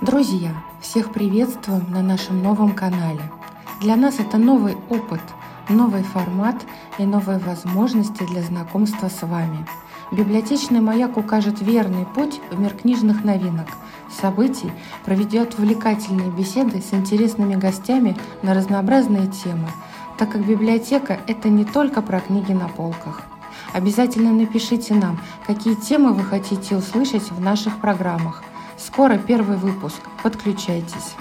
Друзья, всех приветствуем на нашем новом канале. Для нас это новый опыт, новый формат и новые возможности для знакомства с вами. Библиотечный маяк укажет верный путь в мир книжных новинок, событий, проведет увлекательные беседы с интересными гостями на разнообразные темы, так как библиотека – это не только про книги на полках. Обязательно напишите нам, какие темы вы хотите услышать в наших программах – Скоро первый выпуск. Подключайтесь.